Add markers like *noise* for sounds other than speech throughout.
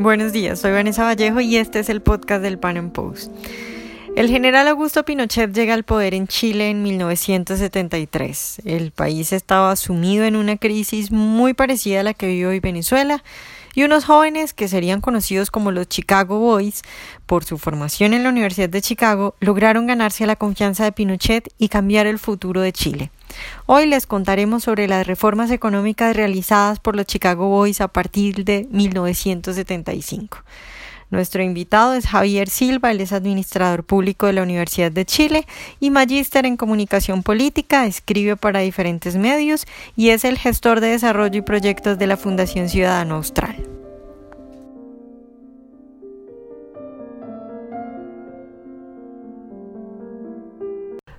Buenos días, soy Vanessa Vallejo y este es el podcast del Pan Am Post. El general Augusto Pinochet llega al poder en Chile en 1973. El país estaba sumido en una crisis muy parecida a la que vive hoy Venezuela y unos jóvenes que serían conocidos como los Chicago Boys por su formación en la Universidad de Chicago lograron ganarse la confianza de Pinochet y cambiar el futuro de Chile. Hoy les contaremos sobre las reformas económicas realizadas por los Chicago Boys a partir de 1975. Nuestro invitado es Javier Silva, él es administrador público de la Universidad de Chile y magíster en comunicación política, escribe para diferentes medios y es el gestor de desarrollo y proyectos de la Fundación Ciudadano Austral.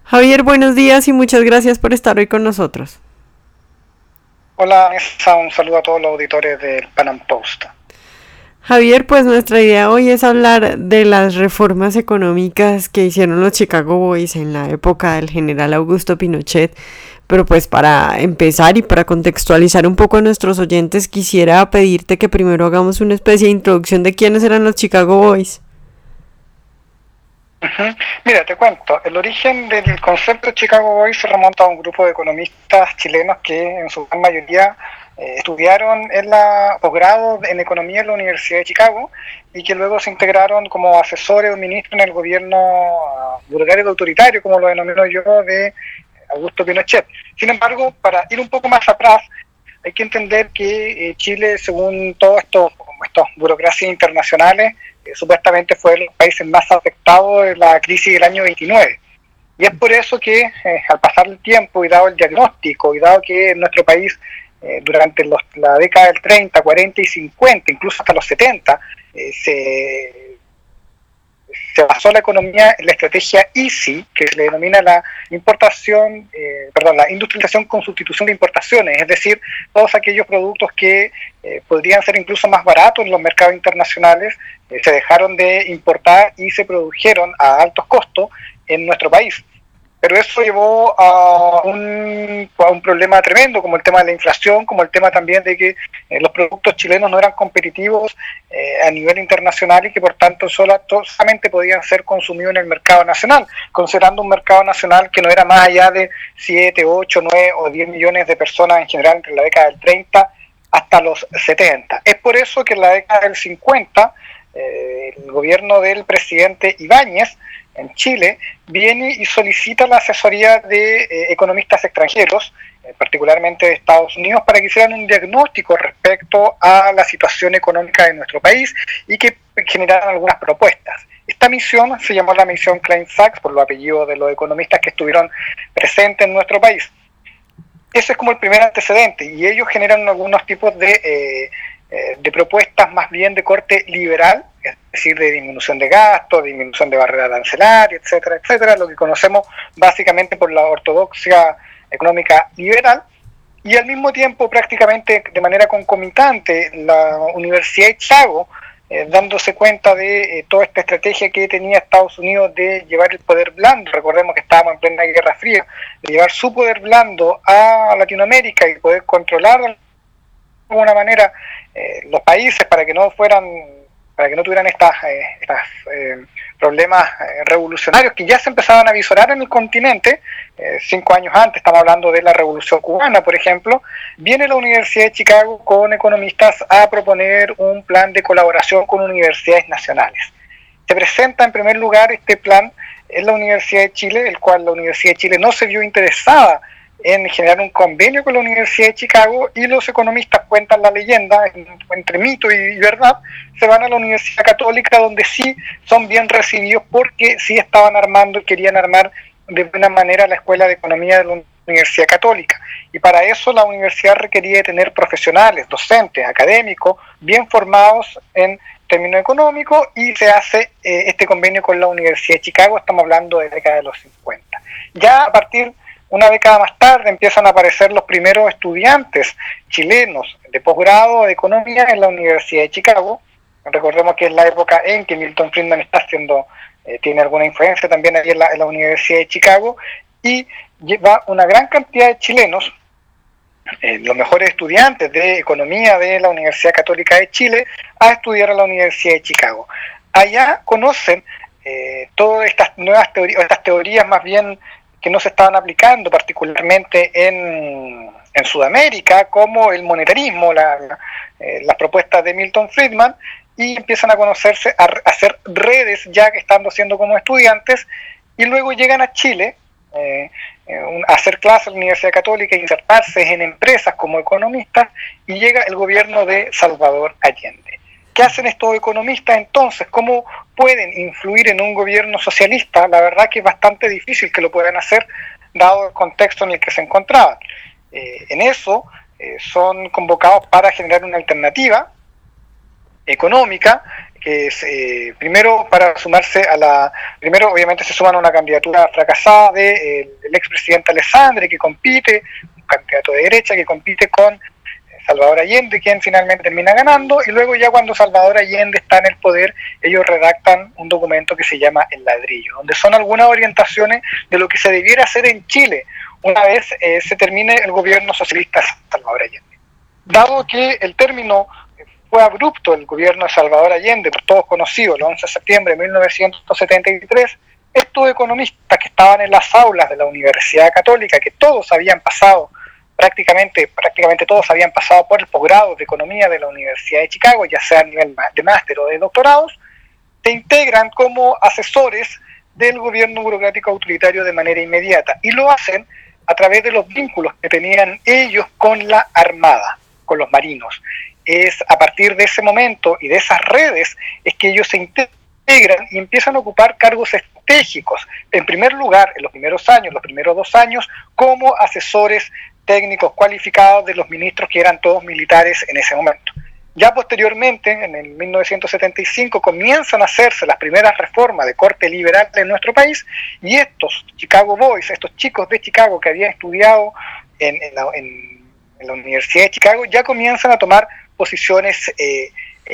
Javier, buenos días y muchas gracias por estar hoy con nosotros. Hola, un saludo a todos los auditores del Panam Post. Javier, pues nuestra idea hoy es hablar de las reformas económicas que hicieron los Chicago Boys en la época del general Augusto Pinochet. Pero pues para empezar y para contextualizar un poco a nuestros oyentes, quisiera pedirte que primero hagamos una especie de introducción de quiénes eran los Chicago Boys. Mira, te cuento, el origen del concepto Chicago Boys se remonta a un grupo de economistas chilenos que en su gran mayoría eh, estudiaron en la posgrado en economía en la Universidad de Chicago y que luego se integraron como asesores o ministros en el gobierno uh, bulgario autoritario, como lo denomino yo, de Augusto Pinochet. Sin embargo, para ir un poco más atrás, hay que entender que eh, Chile, según todos estos, estos burocracias internacionales, eh, supuestamente fue el país más afectado de la crisis del año 29. Y es por eso que al pasar el tiempo y dado el diagnóstico y dado que en nuestro país eh, durante la década del 30, 40 y 50, incluso hasta los 70, eh, se, se, basó la economía en la estrategia EASY, que se le denomina la importación, eh, perdón, la industrialización con sustitución de importaciones, es decir, todos aquellos productos que podrían ser incluso más baratos en los mercados internacionales, se dejaron de importar y se produjeron a altos costos en nuestro país. Pero eso llevó a un, a un problema tremendo, como el tema de la inflación, como el tema también de que eh, los productos chilenos no eran competitivos eh, a nivel internacional y que por tanto solamente podían ser consumidos en el mercado nacional, considerando un mercado nacional que no era más allá de 7, 8, 9 o 10 millones de personas en general entre la década del 30 hasta los 70. Es por eso que en la década del 50 eh, el gobierno del presidente Ibáñez en Chile, viene y solicita la asesoría de eh, economistas extranjeros, eh, particularmente de Estados Unidos, para que hicieran un diagnóstico respecto a la situación económica de nuestro país y que generaran algunas propuestas. Esta misión se llamó la misión Klein Sachs por los apellidos de los economistas que estuvieron presentes en nuestro país. Ese es como el primer antecedente y ellos generan algunos tipos de, eh, de propuestas más bien de corte liberal es decir, de disminución de gastos, disminución de barreras arancelarias, etcétera, etcétera, lo que conocemos básicamente por la ortodoxia económica liberal, y al mismo tiempo prácticamente de manera concomitante la Universidad de Chicago, eh, dándose cuenta de eh, toda esta estrategia que tenía Estados Unidos de llevar el poder blando, recordemos que estábamos en plena Guerra Fría, de llevar su poder blando a Latinoamérica y poder controlar de alguna manera eh, los países para que no fueran para que no tuvieran estos eh, eh, problemas eh, revolucionarios que ya se empezaban a visorar en el continente, cinco años antes, estamos hablando de la Revolución Cubana, por ejemplo, viene la Universidad de Chicago con economistas a proponer un plan de colaboración con universidades nacionales. Se presenta en primer lugar este plan en la Universidad de Chile, el cual la Universidad de Chile no se vio interesada en generar un convenio con la Universidad de Chicago y los economistas cuentan la leyenda, entre mito y verdad, se van a la Universidad Católica donde sí son bien recibidos porque sí estaban armando y querían armar de buena manera la Escuela de Economía de la Universidad Católica. Y para eso la universidad requería tener profesionales, docentes, académicos, bien formados en términos económicos y se hace eh, este convenio con la Universidad de Chicago, estamos hablando de la década de los 50. Ya a partir una década más tarde empiezan a aparecer los primeros estudiantes chilenos de posgrado de economía en la Universidad de Chicago. Recordemos que es la época en que Milton Friedman está haciendo, eh, tiene alguna influencia también ahí en la, Universidad de Chicago y lleva una gran cantidad de chilenos eh, los mejores estudiantes de economía de la Universidad Católica de Chile a estudiar a la Universidad de Chicago. Allá conocen eh, todas estas nuevas teorías, estas teorías más bien que no se estaban aplicando, particularmente en, en Sudamérica, como el monetarismo, la, eh, las propuestas de Milton Friedman, y empiezan a conocerse, a, hacer redes ya que estando siendo como estudiantes, y luego llegan a Chile eh, eh, a hacer clases en la Universidad Católica, insertarse en empresas como economistas, y llega el gobierno de Salvador Allende. ¿Qué hacen estos economistas entonces? ¿Cómo pueden influir en un gobierno socialista? La verdad que es bastante difícil que lo puedan hacer, dado el contexto en el que se encontraban. en eso son convocados para generar una alternativa económica, que es eh, primero para sumarse a la, primero obviamente se suman a una candidatura fracasada del de, eh, expresidente Alessandri que compite, un candidato de derecha que compite con eh, Salvador Allende, quien finalmente termina ganando, y luego ya cuando Salvador Allende está en el poder, ellos redactan un documento que se llama El ladrillo, donde son algunas orientaciones de lo que se debiera hacer en Chile una vez se termine el gobierno socialista Salvador Allende. Dado que el término fue abrupto el gobierno de Salvador Allende, por todos conocidos, el 11 de septiembre de 1973, estos economistas que estaban en las aulas de la Universidad Católica, que todos habían pasado, prácticamente, prácticamente todos habían pasado por el posgrado de Economía de la Universidad de Chicago, ya sea a nivel de máster o de doctorados, se integran como asesores del gobierno burocrático autoritario de manera inmediata y lo hacen a través de los vínculos que tenían ellos con la Armada, con los marinos es a partir de ese momento y de esas redes es que ellos se integran y empiezan a ocupar cargos estratégicos. En primer lugar, en los primeros años, los primeros dos años, como asesores técnicos cualificados de los ministros que eran todos militares en ese momento. Ya posteriormente, en el 1975, comienzan a hacerse las primeras reformas de corte liberal en nuestro país y estos Chicago Boys, estos chicos de Chicago que habían estudiado en, la, en la Universidad de Chicago, ya comienzan a tomar posiciones eh,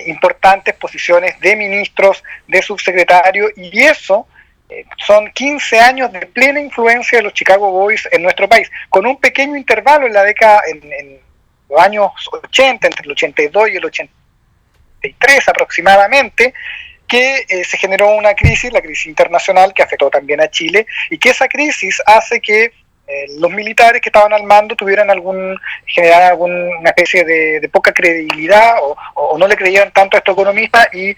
importantes, posiciones de ministros, de subsecretarios, y eso son 15 años de plena influencia de los Chicago Boys en nuestro país, con un pequeño intervalo en la década, en, los años 80, entre el 82 y el 83 aproximadamente, que eh, se generó una crisis, la crisis internacional, que afectó también a Chile, y que esa crisis hace que eh, los militares que estaban al mando tuvieran algún, generar alguna especie de, poca credibilidad o, no le creían tanto a estos economistas y eh,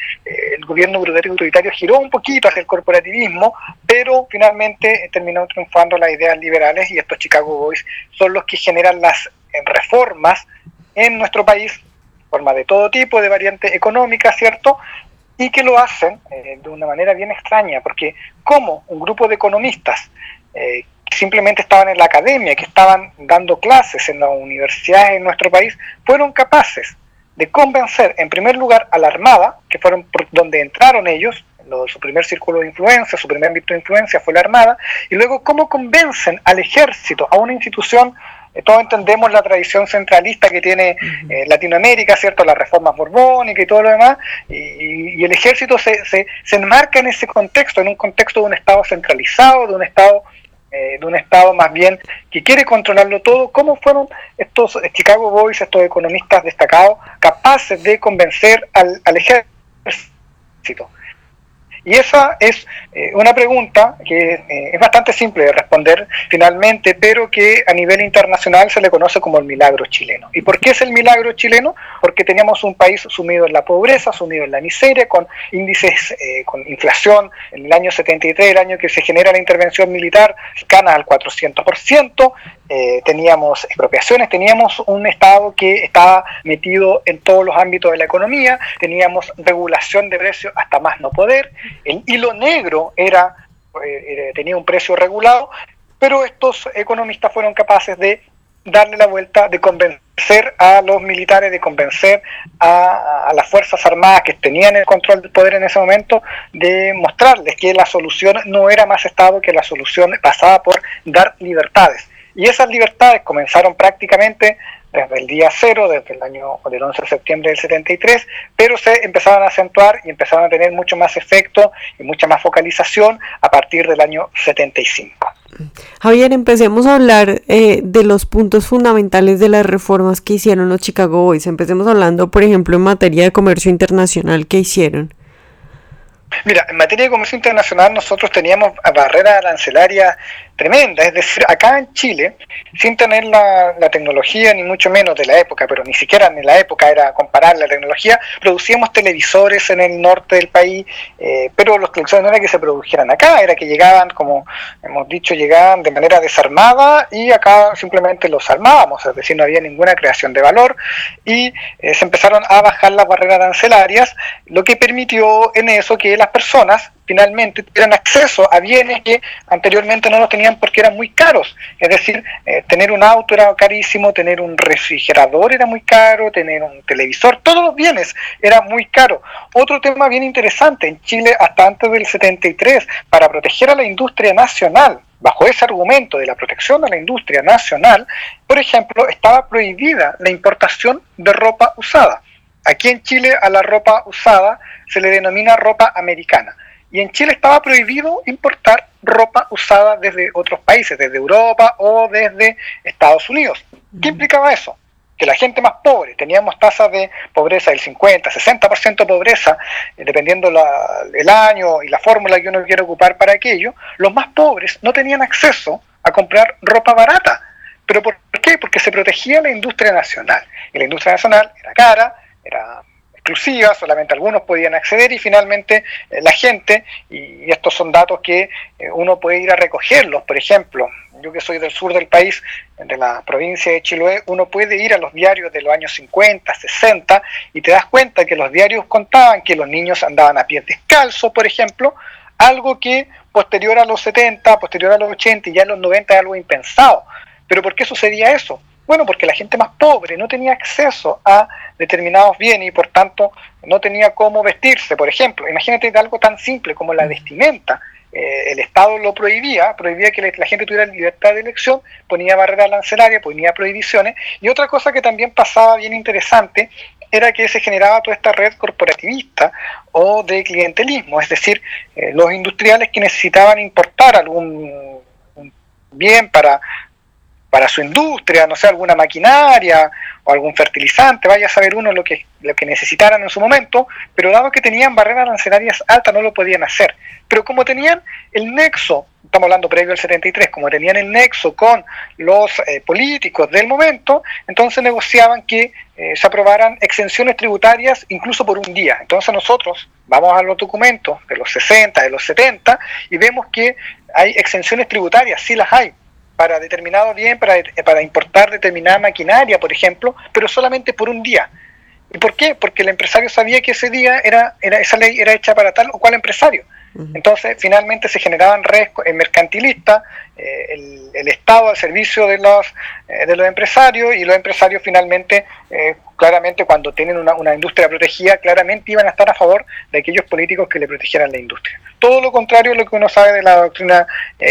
el gobierno autoritario giró un poquito hacia el corporativismo, pero finalmente terminó triunfando las ideas liberales y estos Chicago Boys son los que generan las eh, reformas en nuestro país, forma de todo tipo, de variante económica, ¿cierto? Y que lo hacen de una manera bien extraña, porque como un grupo de economistas simplemente estaban en la academia, que estaban dando clases en las universidades en nuestro país, fueron capaces de convencer, en primer lugar, a la Armada, que fueron por donde entraron ellos, su primer círculo de influencia, su primer ámbito de influencia fue la Armada, y luego cómo convencen al ejército, a una institución, eh, todos entendemos la tradición centralista que tiene eh, Latinoamérica, ¿cierto? Las reformas borbónicas y todo lo demás, y, y el ejército se, se, se enmarca en ese contexto, en un contexto de un Estado centralizado, de un Estado eh, de un Estado más bien que quiere controlarlo todo, ¿cómo fueron estos Chicago Boys, estos economistas destacados, capaces de convencer al ejército? Y esa es eh, una pregunta que eh, es bastante simple de responder finalmente, pero que a nivel internacional se le conoce como el milagro chileno. ¿Y por qué es el milagro chileno? Porque teníamos un país sumido en la pobreza, sumido en la miseria, con índices, eh, con inflación en el año 73, el año que se genera la intervención militar, cercana al 400%, eh, teníamos expropiaciones, teníamos un Estado que estaba metido en todos los ámbitos de la economía, teníamos regulación de precios hasta más no poder, el hilo negro era, eh, tenía un precio regulado, pero estos economistas fueron capaces de darle la vuelta, de convencer a los militares, de convencer a, a, las Fuerzas Armadas que tenían el control del poder en ese momento, de mostrarles que la solución no era más Estado, que la solución pasaba por dar libertades. Y esas libertades comenzaron prácticamente desde el día cero, desde el año del 11 de septiembre del 73, pero se empezaron a acentuar y empezaron a tener mucho más efecto y mucha más focalización a partir del año 75. Javier, empecemos a hablar eh, de los puntos fundamentales de las reformas que hicieron los Chicago Boys. Empecemos hablando, por ejemplo, en materia de comercio internacional, ¿qué hicieron? Mira, en materia de comercio internacional nosotros teníamos barreras arancelarias tremenda. Es decir, acá en Chile, sin tener la, tecnología, ni mucho menos de la época, pero ni siquiera en la época era comparar la tecnología, producíamos televisores en el norte del país, eh, pero los televisores no era que se produjeran acá, era que llegaban, como hemos dicho, llegaban de manera desarmada y acá simplemente los armábamos, es decir, no había ninguna creación de valor y eh, se empezaron a bajar las barreras arancelarias, lo que permitió en eso que las personas finalmente tuvieran acceso a bienes que anteriormente no los tenían porque eran muy caros. Es decir, eh, tener un auto era carísimo, tener un refrigerador era muy caro, tener un televisor, todos los bienes era muy caro. Otro tema bien interesante, en Chile hasta antes del 73, para proteger a la industria nacional, bajo ese argumento de la protección de la industria nacional, por ejemplo, estaba prohibida la importación de ropa usada. Aquí en Chile a la ropa usada se le denomina ropa americana y en Chile estaba prohibido importar ropa usada desde otros países, desde Europa o desde Estados Unidos. ¿Qué implicaba eso? Que la gente más pobre, teníamos tasas de pobreza del 50, 60% de pobreza, eh, dependiendo el año y la fórmula que uno quiere ocupar para aquello, los más pobres no tenían acceso a comprar ropa barata. ¿Pero por qué? Porque se protegía la industria nacional. Y la industria nacional era cara, era solamente algunos podían acceder y finalmente eh, la gente, y, estos son datos que eh, uno puede ir a recogerlos, por ejemplo, yo que soy del sur del país, de la provincia de Chiloé, uno puede ir a los diarios de los años 50, 60 y te das cuenta que los diarios contaban que los niños andaban a pie descalzo, por ejemplo, algo que posterior a los 70, posterior a los 80 y ya en los 90 es algo impensado. Pero ¿por qué sucedía eso? Bueno, porque la gente más pobre no tenía acceso a determinados bienes y por tanto no tenía cómo vestirse. Por ejemplo, imagínate algo tan simple como la vestimenta. Eh, el Estado lo prohibía, prohibía que la gente tuviera libertad de elección, ponía barreras lancelarias, ponía prohibiciones. Y otra cosa que también pasaba bien interesante era que se generaba toda esta red corporativista o de clientelismo, es decir, eh, los industriales que necesitaban importar algún bien para para su industria, no sé, alguna maquinaria o algún fertilizante, vaya a saber uno lo que, lo que necesitaran en su momento, pero dado que tenían barreras arancelarias altas no lo podían hacer. Pero como tenían el nexo, estamos hablando previo al 73, como tenían el nexo con los eh, políticos del momento, entonces negociaban que eh, se aprobaran exenciones tributarias incluso por un día. Entonces nosotros vamos a los documentos de los 60, de los 70 y vemos que hay exenciones tributarias, sí las hay, para determinado bien, para, para importar determinada maquinaria, por ejemplo, pero solamente por un día. ¿Y por qué? Porque el empresario sabía que ese día era, era esa ley era hecha para tal o cual empresario. Entonces, finalmente se generaban redes mercantilistas, eh, el, Estado al servicio de los, eh, de los empresarios y los empresarios finalmente, eh, claramente cuando tienen una, una, industria protegida, claramente iban a estar a favor de aquellos políticos que le protegieran la industria. Todo lo contrario a lo que uno sabe de la doctrina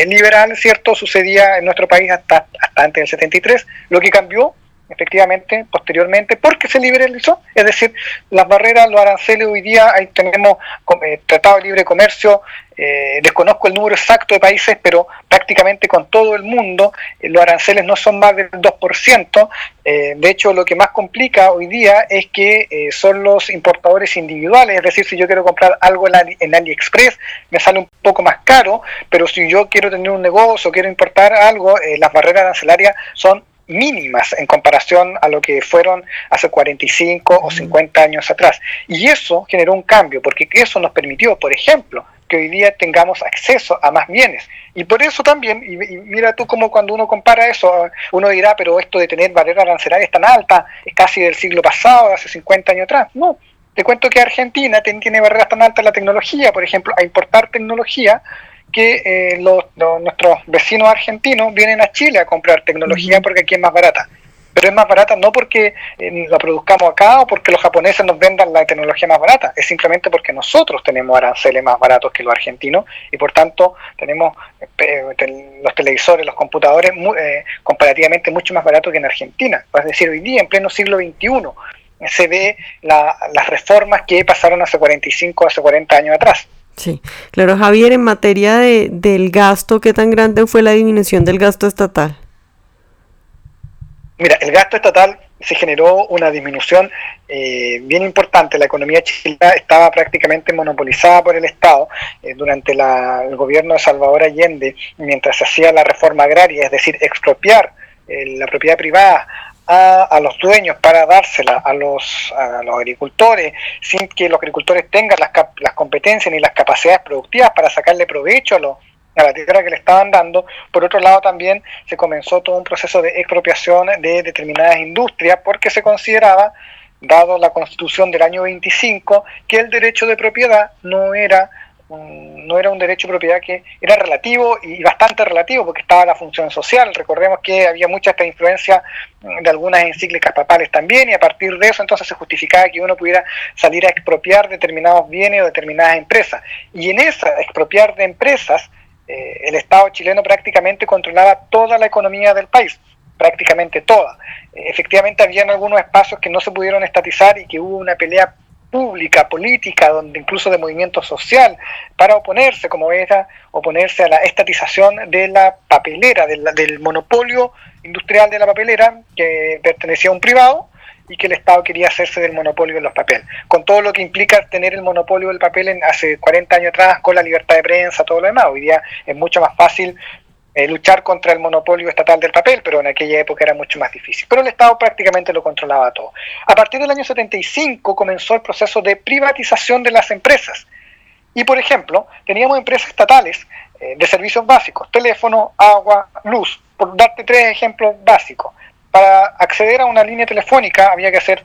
liberal, ¿cierto? Sucedía en nuestro país hasta, hasta antes del 73. Lo que cambió efectivamente, posteriormente, porque se liberalizó, es decir, las barreras, los aranceles hoy día, ahí tenemos eh, Tratado de Libre Comercio, eh, desconozco el número exacto de países, pero prácticamente con todo el mundo eh, los aranceles no son más del 2%, de hecho lo que más complica hoy día es que son los importadores individuales, es decir, si yo quiero comprar algo en, en AliExpress, me sale un poco más caro, pero si yo quiero tener un negocio, quiero importar algo, las barreras arancelarias son mínimas en comparación a lo que fueron hace 45 o 50 años atrás. Y eso generó un cambio, porque eso nos permitió, por ejemplo, que hoy día tengamos acceso a más bienes. Y por eso también, y, mira tú como cuando uno compara eso, uno dirá, pero esto de tener barreras arancelarias tan altas es casi del siglo pasado, hace 50 años atrás. No, te cuento que Argentina tiene barreras tan altas en la tecnología, por ejemplo, a importar tecnología que eh, los, nuestros vecinos argentinos vienen a Chile a comprar tecnología porque aquí es más barata. Pero es más barata no porque eh, la produzcamos acá o porque los japoneses nos vendan la tecnología más barata, es simplemente porque nosotros tenemos aranceles más baratos que los argentinos y por tanto tenemos eh, los televisores, los computadores comparativamente mucho más baratos que en Argentina. Es decir, hoy día, en pleno siglo XXI, se ve las reformas que pasaron hace 45, hace 40 años atrás. Sí, claro, Javier, en materia de, del gasto, ¿qué tan grande fue la disminución del gasto estatal? Mira, el gasto estatal se generó una disminución eh, bien importante. La economía chilena estaba prácticamente monopolizada por el Estado eh, durante el gobierno de Salvador Allende, mientras se hacía la reforma agraria, es decir, expropiar eh, la propiedad privada a, los dueños para dársela a los, a agricultores sin que los agricultores tengan las, las competencias ni las capacidades productivas para sacarle provecho a a la tierra que le estaban dando. Por otro lado, también se comenzó todo un proceso de expropiación de determinadas industrias porque se consideraba, dado la constitución del año 25, que el derecho de propiedad no era no era un derecho de propiedad que era relativo y bastante relativo porque estaba la función social. Recordemos que había mucha esta influencia de algunas encíclicas papales también y a partir de eso entonces se justificaba que uno pudiera salir a expropiar determinados bienes o determinadas empresas. Y en esa expropiar de empresas eh, el Estado chileno prácticamente controlaba toda la economía del país, prácticamente toda. Eh, efectivamente, habían algunos espacios que no se pudieron estatizar y que hubo una pelea pública, política, donde incluso de movimiento social, para oponerse, como era oponerse a la estatización de la papelera, del monopolio industrial de la papelera, que pertenecía a un privado, y que el Estado quería hacerse del monopolio de los papeles, con todo lo que implica tener el monopolio del papel en, hace 40 años atrás, con la libertad de prensa, todo lo demás. Hoy día es mucho más fácil eh, luchar contra el monopolio estatal del papel, pero en aquella época era mucho más difícil. Pero el Estado prácticamente lo controlaba todo. A partir del año 75 comenzó el proceso de privatización de las empresas. Y, por ejemplo, teníamos empresas estatales eh, de servicios básicos, teléfono, agua, luz, por darte tres ejemplos básicos para acceder a una línea telefónica había que hacer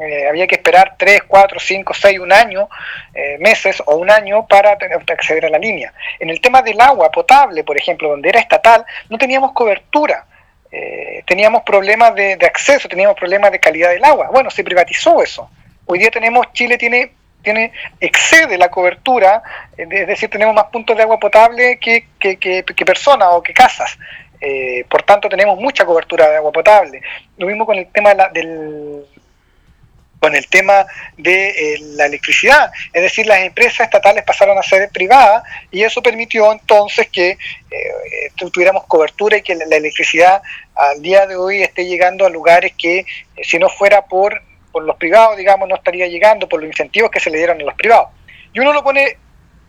eh, había que esperar 3, 4, 5, 6, un año, eh, meses o un año para acceder a la línea. En el tema del agua potable, por ejemplo, donde era estatal, no teníamos cobertura. Eh, teníamos problemas de, acceso, teníamos problemas de calidad del agua. Bueno, se privatizó eso. Hoy día tenemos, Chile tiene, tiene excede la cobertura, es decir, tenemos más puntos de agua potable que, que, que personas o que casas. Eh, por tanto, tenemos mucha cobertura de agua potable. Lo mismo con el tema de del con el tema de eh, la electricidad, es decir, las empresas estatales pasaron a ser privadas y eso permitió entonces que eh, tuviéramos cobertura y que la, electricidad al día de hoy esté llegando a lugares que si no fuera por, por los privados, digamos, no estaría llegando por los incentivos que se le dieron a los privados. Y uno lo pone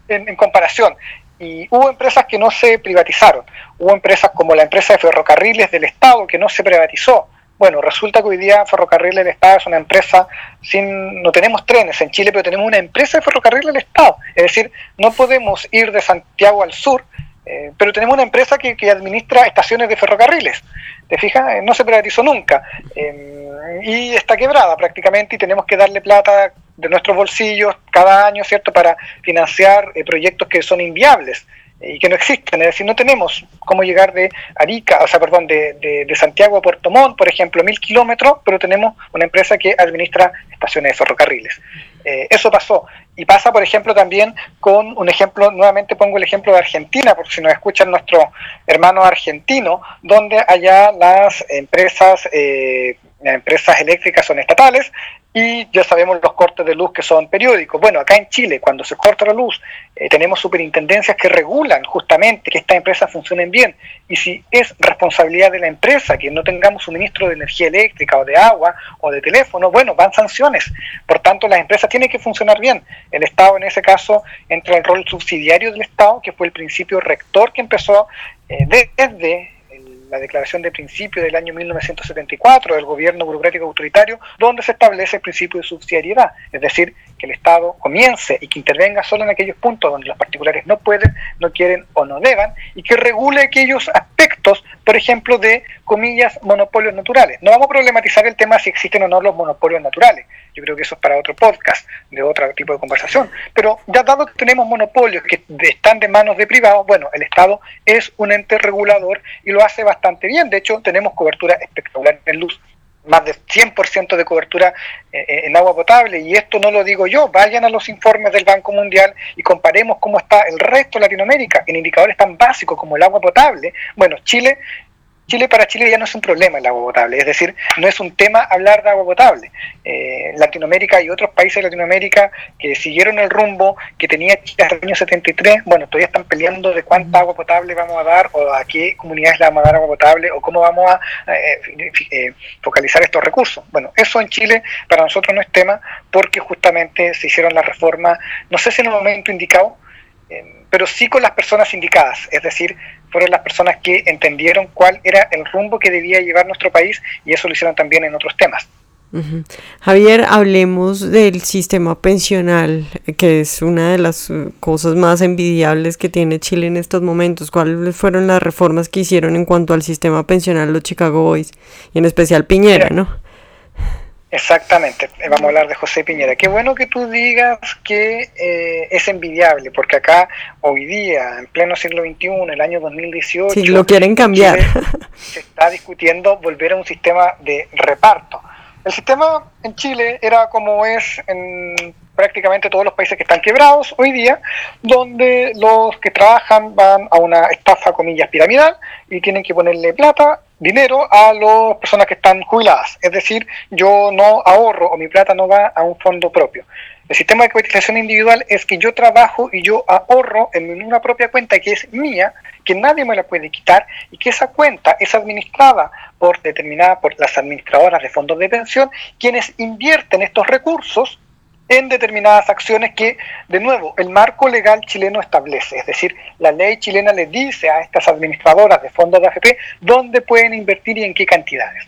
en comparación. Y hubo empresas que no se privatizaron, hubo empresas como la empresa de ferrocarriles del Estado que no se privatizó. Bueno, resulta que hoy día Ferrocarriles del Estado es una empresa sin, no tenemos trenes en Chile, pero tenemos una empresa de ferrocarriles del Estado. Es decir, no podemos ir de Santiago al sur, eh, pero tenemos una empresa que, que, administra estaciones de ferrocarriles. ¿Te fijas? Eh, no se privatizó nunca. Eh, y está quebrada prácticamente y tenemos que darle plata de nuestros bolsillos cada año, ¿cierto?, para financiar proyectos que son inviables y que no existen, es decir, no tenemos cómo llegar de Arica, o sea, perdón, de, de, Santiago a Puerto Montt, por ejemplo, mil kilómetros, pero tenemos una empresa que administra estaciones de ferrocarriles. Eh, eso pasó. Y pasa, por ejemplo, también con un ejemplo, nuevamente pongo el ejemplo de Argentina, porque si nos escuchan nuestros hermanos argentinos, donde allá las empresas, eh, las empresas eléctricas son estatales y ya sabemos los cortes de luz que son periódicos. Bueno, acá en Chile, cuando se corta la luz, eh, tenemos superintendencias que regulan justamente que estas empresas funcionen bien. Y si es responsabilidad de la empresa que no tengamos suministro de energía eléctrica o de agua o de teléfono, bueno, van sanciones. Por tanto, las empresas tienen que funcionar bien. El Estado en ese caso entra en el rol subsidiario del Estado, que fue el principio rector que empezó eh, desde la declaración de principio del año 1974 del gobierno burocrático autoritario, donde se establece el principio de subsidiariedad, es decir, que el Estado comience y que intervenga solo en aquellos puntos donde los particulares no pueden, no quieren o no deban, y que regule aquellos aspectos, por ejemplo, de, comillas, monopolios naturales. No vamos a problematizar el tema si existen o no los monopolios naturales. Yo creo que eso es para otro podcast, de otro tipo de conversación. Pero ya dado que tenemos monopolios que están de manos de privados, bueno, el Estado es un ente regulador y lo hace bastante bien. De hecho, tenemos cobertura espectacular en luz más de 100% de cobertura eh, eh, en agua potable. Y esto no lo digo yo, vayan a los informes del Banco Mundial y comparemos cómo está el resto de Latinoamérica en indicadores tan básicos como el agua potable. Bueno, Chile Chile para Chile ya no es un problema el agua potable, es decir, no es un tema hablar de agua potable. Eh, Latinoamérica y otros países de Latinoamérica que siguieron el rumbo que tenía Chile hasta el año 73, bueno, todavía están peleando de cuánta agua potable vamos a dar o a qué comunidades le vamos a dar agua potable o cómo vamos a eh, eh, focalizar estos recursos. Bueno, eso en Chile para nosotros no es tema porque justamente se hicieron las reformas, no sé si en el momento indicado, pero sí con las personas indicadas, es decir, fueron las personas que entendieron cuál era el rumbo que debía llevar nuestro país y eso lo hicieron también en otros temas. Javier, hablemos del sistema pensional, que es una de las uh, cosas más envidiables que tiene Chile en estos momentos. ¿Cuáles fueron las reformas que hicieron en cuanto al sistema pensional los Chicago Boys? Y en especial Piñera, ¿no? Exactamente, eh, vamos a hablar de José Piñera. Qué bueno que tú digas que eh, es envidiable, porque acá hoy día, en pleno siglo XXI, el año 2018, si lo quieren cambiar. se está discutiendo volver a un sistema de reparto. El sistema en Chile era como es en prácticamente todos los países que están quebrados hoy día, donde los que trabajan van a una estafa, comillas, piramidal y tienen que ponerle plata dinero a las personas que están jubiladas. Es decir, yo no ahorro o mi plata no va a un fondo propio. El sistema de capitalización individual es que yo trabajo y yo ahorro en una propia cuenta que es mía, que nadie me la puede quitar y que esa cuenta es administrada por determinada por las administradoras de fondos de pensión, quienes invierten estos recursos en determinadas acciones que, de nuevo, el marco legal chileno establece. Es decir, la ley chilena le dice a estas administradoras de fondos de AFP dónde pueden invertir y en qué cantidades.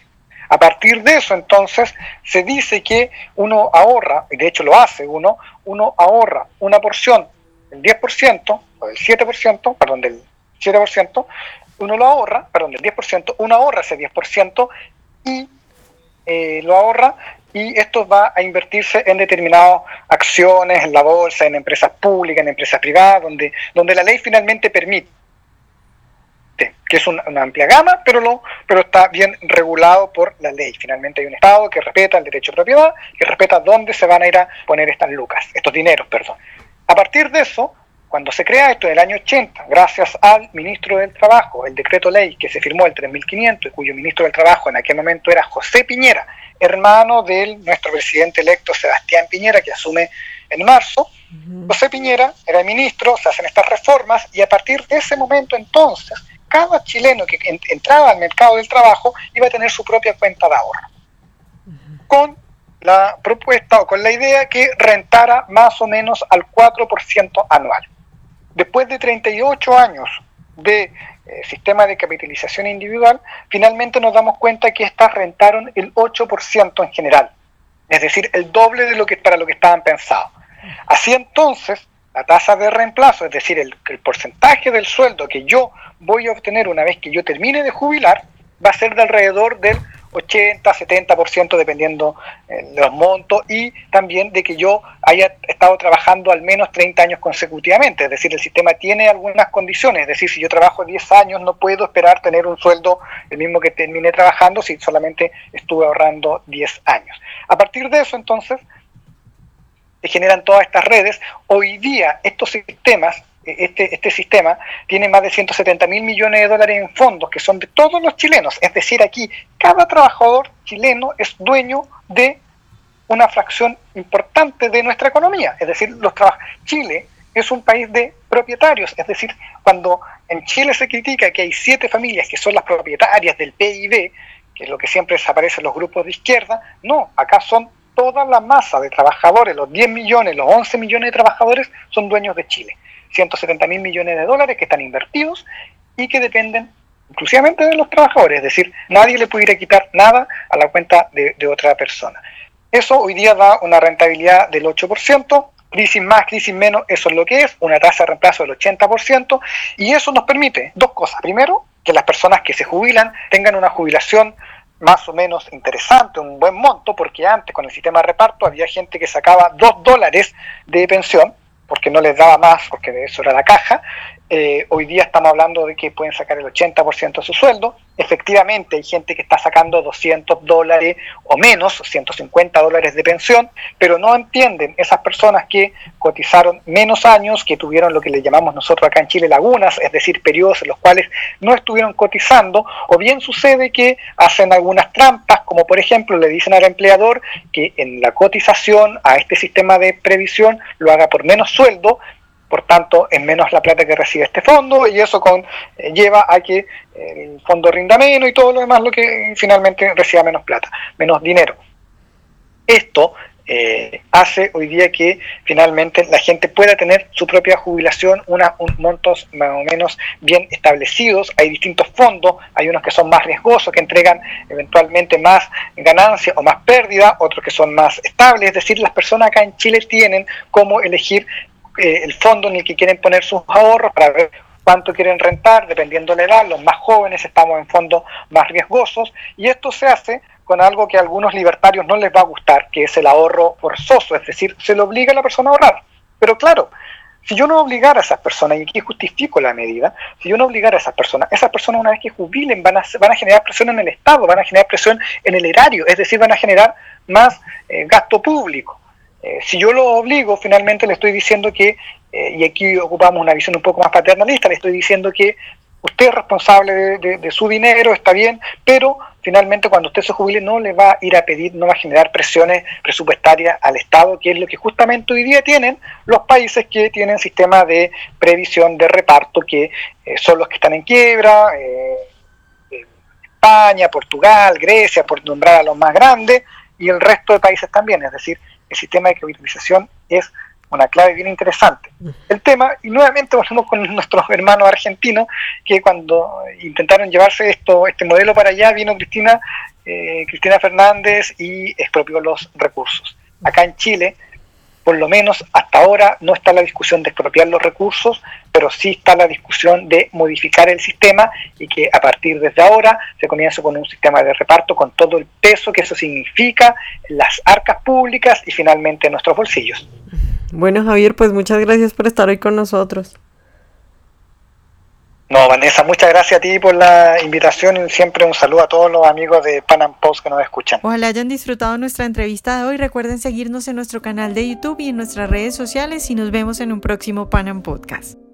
A partir de eso, entonces, se dice que uno ahorra, y de hecho lo hace uno, uno ahorra una porción, el 10% o el 7%, perdón, del 7%, uno lo ahorra, perdón, del 10%, uno ahorra ese 10% y eh, lo ahorra y esto va a invertirse en determinadas acciones, en la bolsa, en empresas públicas, en empresas privadas, donde, donde la ley finalmente permite que es una, amplia gama, pero, lo, pero está bien regulado por la ley. Finalmente hay un Estado que respeta el derecho de propiedad, que respeta dónde se van a ir a poner estas lucas, estos dineros, perdón. A partir de eso, cuando se crea esto en el año 80, gracias al ministro del Trabajo, el decreto ley que se firmó el 3500 y cuyo ministro del Trabajo en aquel momento era José Piñera, hermano de nuestro presidente electo Sebastián Piñera, que asume en marzo, José Piñera era el ministro, se hacen estas reformas y a partir de ese momento entonces, cada chileno que entraba al mercado del trabajo iba a tener su propia cuenta de ahorro. Con la propuesta o con la idea que rentara más o menos al 4% anual. Después de 38 años de eh, sistema de capitalización individual, finalmente nos damos cuenta que estas rentaron el 8% en general, es decir, el doble de lo que para lo que estaban pensados. Así entonces, la tasa de reemplazo, es decir, el, el porcentaje del sueldo que yo voy a obtener una vez que yo termine de jubilar, va a ser de alrededor del 80, 70% dependiendo de eh, los montos y también de que yo haya estado trabajando al menos 30 años consecutivamente. Es decir, el sistema tiene algunas condiciones. Es decir, si yo trabajo 10 años no puedo esperar tener un sueldo el mismo que terminé trabajando si solamente estuve ahorrando 10 años. A partir de eso, entonces, se generan todas estas redes. Hoy día estos sistemas este, este sistema tiene más de 170 mil millones de dólares en fondos que son de todos los chilenos. Es decir, aquí cada trabajador chileno es dueño de una fracción importante de nuestra economía. Es decir, los Chile es un país de propietarios. Es decir, cuando en Chile se critica que hay siete familias que son las propietarias del PIB, que es lo que siempre desaparece en los grupos de izquierda, no, acá son toda la masa de trabajadores, los 10 millones, los 11 millones de trabajadores son dueños de Chile. 170 mil millones de dólares que están invertidos y que dependen exclusivamente de los trabajadores, es decir, nadie le pudiera quitar nada a la cuenta de, otra persona. Eso hoy día da una rentabilidad del 8%, crisis más, crisis menos, eso es lo que es, una tasa de reemplazo del 80%, y eso nos permite dos cosas. Primero, que las personas que se jubilan tengan una jubilación más o menos interesante, un buen monto, porque antes con el sistema de reparto había gente que sacaba 2 dólares de pensión porque no les daba más, porque eso era la caja, eh, hoy día estamos hablando de que pueden sacar el 80% de su sueldo. Efectivamente, hay gente que está sacando 200 dólares o menos, 150 dólares de pensión, pero no entienden esas personas que cotizaron menos años, que tuvieron lo que le llamamos nosotros acá en Chile lagunas, es decir, periodos en los cuales no estuvieron cotizando, o bien sucede que hacen algunas trampas, como por ejemplo le dicen al empleador que en la cotización a este sistema de previsión lo haga por menos sueldo, por tanto es menos la plata que recibe este fondo y eso con, eh, lleva a que el fondo rinda menos y todo lo demás lo que finalmente reciba menos plata, menos dinero. Esto eh, hace hoy día que finalmente la gente pueda tener su propia jubilación, una, un, montos más o menos bien establecidos. Hay distintos fondos, hay unos que son más riesgosos, que entregan eventualmente más ganancia o más pérdida, otros que son más estables. Es decir, las personas acá en Chile tienen cómo elegir eh, el fondo en el que quieren poner sus ahorros para ver cuánto quieren rentar, dependiendo de la edad. Los más jóvenes estamos en fondos más riesgosos y esto se hace con algo que a algunos libertarios no les va a gustar, que es el ahorro forzoso, es decir, se le obliga a la persona a ahorrar. Pero claro, si yo no obligara a esas personas, y aquí justifico la medida, si yo no obligara a esas personas, esas personas una vez que jubilen van a, van a generar presión en el Estado, van a generar presión en el erario, es decir, van a generar más eh, gasto público. Eh, si yo lo obligo, finalmente le estoy diciendo que, eh, y aquí ocupamos una visión un poco más paternalista, le estoy diciendo que usted es responsable de, su dinero, está bien, pero finalmente cuando usted se jubile no le va a ir a pedir, no va a generar presiones presupuestarias al Estado, que es lo que justamente hoy día tienen los países que tienen sistemas de previsión de reparto, que eh, son los que están en quiebra, España, Portugal, Grecia, por nombrar a los más grandes, y el resto de países también, es decir, el sistema de capitalización es una clave bien interesante. El tema, y nuevamente volvemos con *laughs* nuestros hermanos argentinos, que cuando intentaron llevarse esto, este modelo para allá, vino Cristina, eh, Cristina Fernández y expropió los recursos. Acá en Chile por lo menos hasta ahora no está la discusión de expropiar los recursos, pero sí está la discusión de modificar el sistema y que a partir de ahora se comience con un sistema de reparto con todo el peso que eso significa las arcas públicas y finalmente en nuestros bolsillos. Bueno, Javier, pues muchas gracias por estar hoy con nosotros. No, Vanessa, muchas gracias a ti por la invitación y siempre un saludo a todos los amigos de Panam Post que nos escuchan. Ojalá hayan disfrutado nuestra entrevista de hoy. Recuerden seguirnos en nuestro canal de YouTube y en nuestras redes sociales y nos vemos en un próximo Panam Podcast.